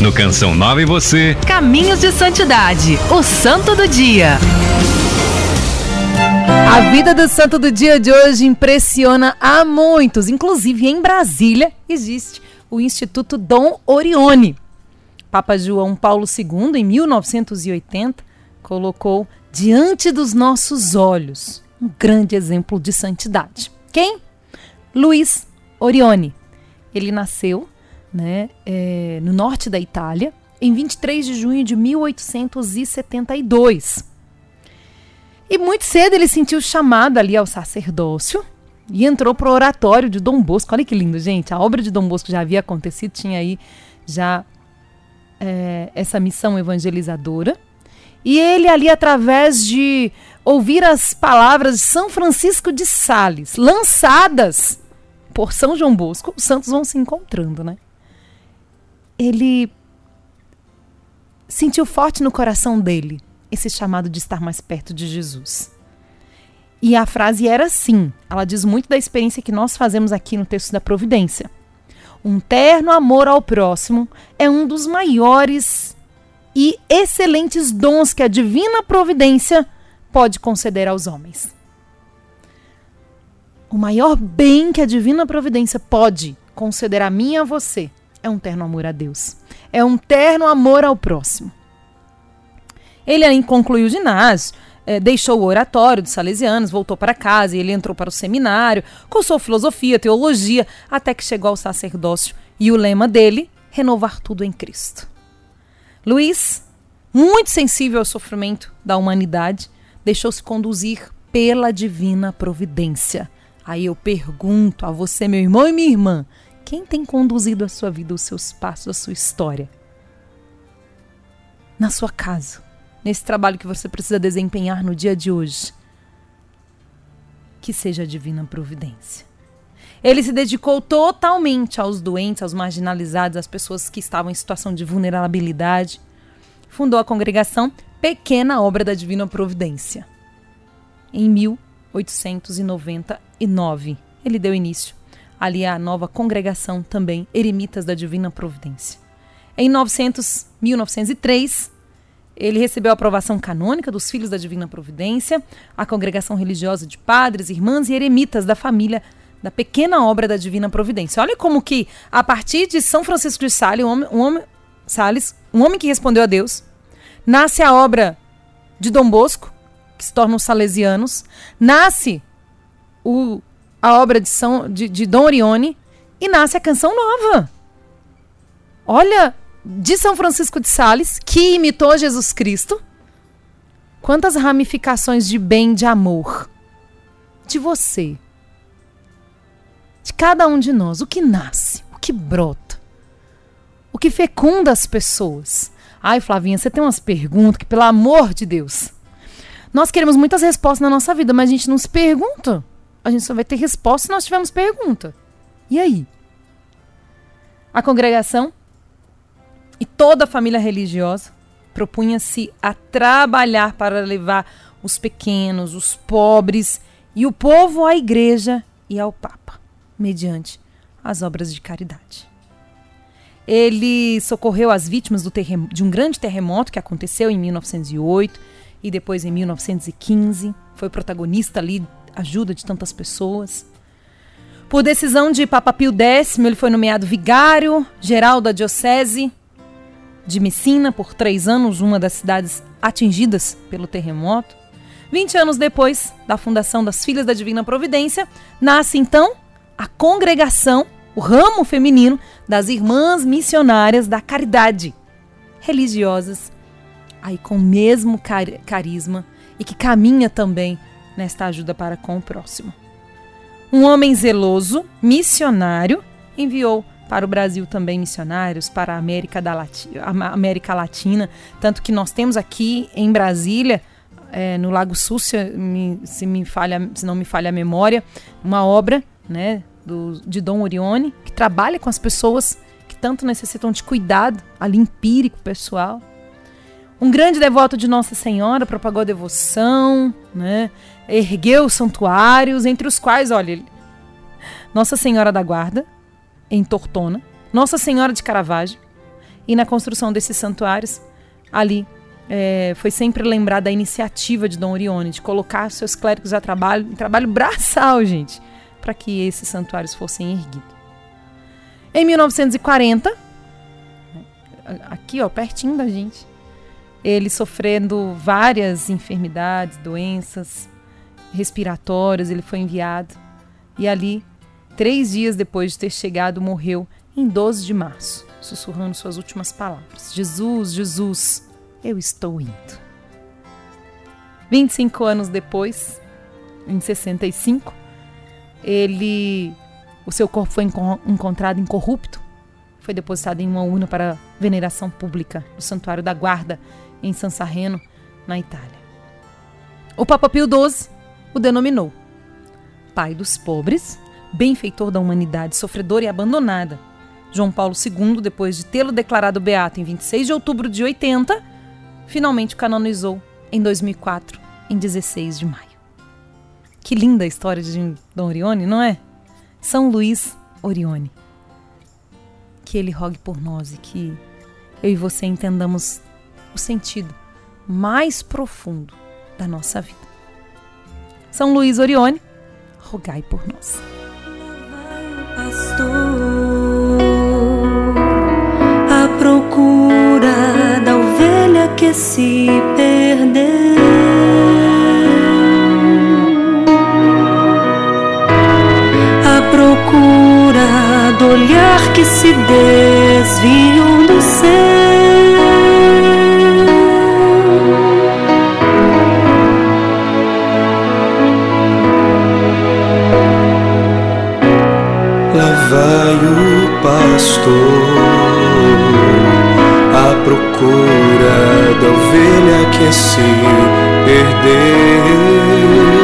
No Canção Nova e você. Caminhos de Santidade, o Santo do Dia. A vida do santo do dia de hoje impressiona a muitos. Inclusive, em Brasília existe o Instituto Dom Orione. Papa João Paulo II, em 1980, colocou diante dos nossos olhos um grande exemplo de santidade. Quem? Luiz Orione. Ele nasceu né, é, no norte da Itália em 23 de junho de 1872. E muito cedo ele sentiu chamado ali ao sacerdócio e entrou para o oratório de Dom Bosco. Olha que lindo, gente. A obra de Dom Bosco já havia acontecido, tinha aí já é, essa missão evangelizadora. E ele ali, através de ouvir as palavras de São Francisco de Sales, lançadas por São João Bosco, os santos vão se encontrando, né? Ele sentiu forte no coração dele esse chamado de estar mais perto de Jesus. E a frase era assim: ela diz muito da experiência que nós fazemos aqui no texto da Providência. Um terno amor ao próximo é um dos maiores e excelentes dons que a divina providência pode conceder aos homens. O maior bem que a divina providência pode conceder a mim e a você é um terno amor a Deus. É um terno amor ao próximo. Ele aí concluiu o ginásio, é, deixou o oratório dos salesianos, voltou para casa e ele entrou para o seminário, cursou filosofia, teologia, até que chegou ao sacerdócio e o lema dele, renovar tudo em Cristo. Luiz, muito sensível ao sofrimento da humanidade, deixou-se conduzir pela divina providência. Aí eu pergunto a você, meu irmão e minha irmã, quem tem conduzido a sua vida, os seus passos, a sua história? Na sua casa, nesse trabalho que você precisa desempenhar no dia de hoje. Que seja a divina providência. Ele se dedicou totalmente aos doentes, aos marginalizados, às pessoas que estavam em situação de vulnerabilidade. Fundou a congregação Pequena Obra da Divina Providência. Em 1899, ele deu início ali à nova congregação também Eremitas da Divina Providência. Em 900, 1903, ele recebeu a aprovação canônica dos Filhos da Divina Providência, a congregação religiosa de padres, irmãs e eremitas da família da pequena obra da Divina Providência. Olha como que, a partir de São Francisco de Sales, um homem, um homem, Sales, um homem que respondeu a Deus, nasce a obra de Dom Bosco, que se tornam os salesianos, nasce o, a obra de, São, de, de Dom Orione e nasce a Canção Nova. Olha de São Francisco de Sales, que imitou Jesus Cristo, quantas ramificações de bem, de amor, de você, de cada um de nós, o que nasce, o que brota, o que fecunda as pessoas. Ai, Flavinha, você tem umas perguntas que, pelo amor de Deus, nós queremos muitas respostas na nossa vida, mas a gente não se pergunta. A gente só vai ter resposta se nós tivermos pergunta. E aí? A congregação e toda a família religiosa propunha-se a trabalhar para levar os pequenos, os pobres e o povo à igreja e ao Papa, mediante as obras de caridade. Ele socorreu as vítimas de um grande terremoto que aconteceu em 1908 e depois em 1915. Foi protagonista ali, ajuda de tantas pessoas. Por decisão de Papa Pio X, ele foi nomeado vigário geral da diocese de Messina por três anos, uma das cidades atingidas pelo terremoto. 20 anos depois da fundação das Filhas da Divina Providência, nasce então a congregação, o ramo feminino das Irmãs Missionárias da Caridade, religiosas, aí com o mesmo car carisma e que caminha também nesta ajuda para com o próximo. Um homem zeloso, missionário, enviou para o Brasil também missionários, para a América, da Lati a América Latina. Tanto que nós temos aqui em Brasília, é, no Lago Sul, se, se, me falha, se não me falha a memória, uma obra né, do, de Dom Orione, que trabalha com as pessoas que tanto necessitam de cuidado ali empírico, pessoal. Um grande devoto de Nossa Senhora, propagou a devoção, né, ergueu santuários, entre os quais, olha, Nossa Senhora da Guarda, em Tortona, Nossa Senhora de Caravaggio E na construção desses santuários, ali é, foi sempre lembrada a iniciativa de Dom Orione de colocar seus clérigos a trabalho, em trabalho braçal, gente, para que esses santuários fossem erguidos. Em 1940, aqui ó, pertinho da gente, ele sofrendo várias enfermidades, doenças respiratórias, ele foi enviado. E ali, três dias depois de ter chegado, morreu em 12 de março, sussurrando suas últimas palavras: Jesus, Jesus, eu estou indo. 25 anos depois, em 65, ele o seu corpo foi encontrado incorrupto, foi depositado em uma urna para veneração pública no Santuário da Guarda, em San Sarreno, na Itália. O Papa Pio XII o denominou Pai dos pobres, benfeitor da humanidade sofredora e abandonada. João Paulo II, depois de tê-lo declarado beato em 26 de outubro de 80, finalmente o canonizou em 2004, em 16 de maio. Que linda a história de Dom Orione, não é? São Luís Orione. Que ele rogue por nós e que eu e você entendamos o sentido mais profundo da nossa vida. São Luís Orione, rogai por nós. Pastor, a procura da ovelha que se perdeu. procura do olhar que se desviou do céu. Vai o pastor à procura da ovelha que se perdeu.